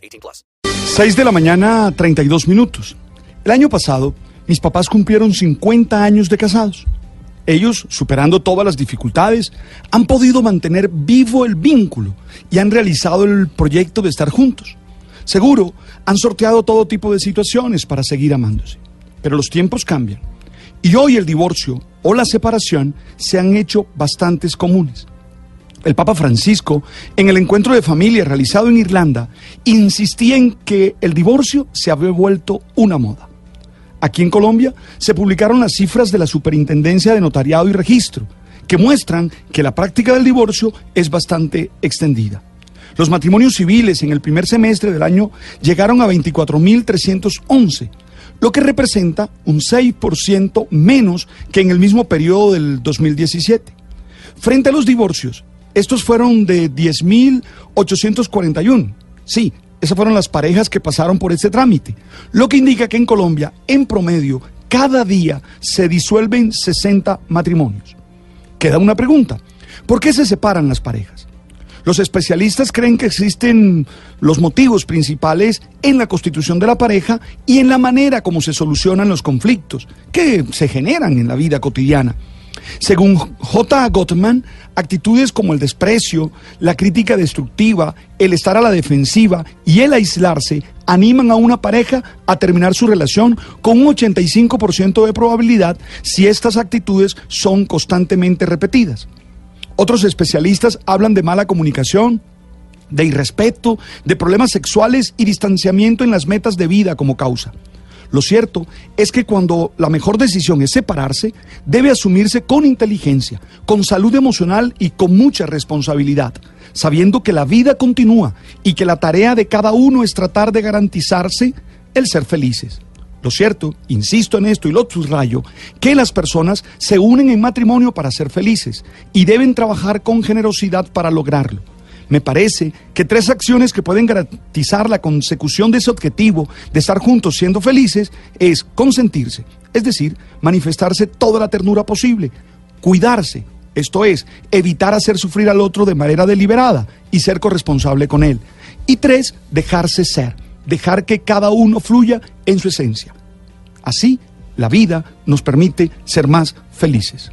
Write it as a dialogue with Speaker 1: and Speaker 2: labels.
Speaker 1: 18 plus.
Speaker 2: 6 de la mañana, 32 minutos. El año pasado, mis papás cumplieron 50 años de casados. Ellos, superando todas las dificultades, han podido mantener vivo el vínculo y han realizado el proyecto de estar juntos. Seguro, han sorteado todo tipo de situaciones para seguir amándose. Pero los tiempos cambian. Y hoy el divorcio o la separación se han hecho bastantes comunes. El Papa Francisco, en el encuentro de familia realizado en Irlanda, insistía en que el divorcio se había vuelto una moda. Aquí en Colombia se publicaron las cifras de la Superintendencia de Notariado y Registro, que muestran que la práctica del divorcio es bastante extendida. Los matrimonios civiles en el primer semestre del año llegaron a 24.311 lo que representa un 6% menos que en el mismo periodo del 2017. Frente a los divorcios, estos fueron de 10.841. Sí, esas fueron las parejas que pasaron por este trámite, lo que indica que en Colombia, en promedio, cada día se disuelven 60 matrimonios. Queda una pregunta, ¿por qué se separan las parejas? Los especialistas creen que existen los motivos principales en la constitución de la pareja y en la manera como se solucionan los conflictos que se generan en la vida cotidiana. Según J. Gottman, actitudes como el desprecio, la crítica destructiva, el estar a la defensiva y el aislarse animan a una pareja a terminar su relación con un 85% de probabilidad si estas actitudes son constantemente repetidas. Otros especialistas hablan de mala comunicación, de irrespeto, de problemas sexuales y distanciamiento en las metas de vida como causa. Lo cierto es que cuando la mejor decisión es separarse, debe asumirse con inteligencia, con salud emocional y con mucha responsabilidad, sabiendo que la vida continúa y que la tarea de cada uno es tratar de garantizarse el ser felices. Lo cierto, insisto en esto y lo subrayo, que las personas se unen en matrimonio para ser felices y deben trabajar con generosidad para lograrlo. Me parece que tres acciones que pueden garantizar la consecución de ese objetivo de estar juntos siendo felices es consentirse, es decir, manifestarse toda la ternura posible, cuidarse, esto es, evitar hacer sufrir al otro de manera deliberada y ser corresponsable con él. Y tres, dejarse ser dejar que cada uno fluya en su esencia. Así, la vida nos permite ser más felices.